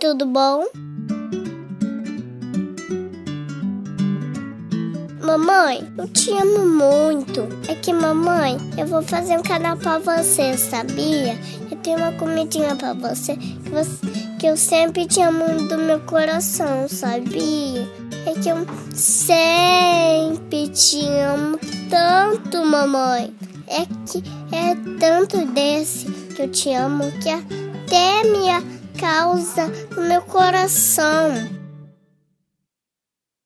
tudo bom? Mamãe, eu te amo muito. É que, mamãe, eu vou fazer um canal pra você, sabia? Eu tenho uma comidinha pra você que, você, que eu sempre te amo do meu coração, sabia? É que eu sempre te amo tanto, mamãe. É que é tanto desse que eu te amo que até minha causa no meu coração.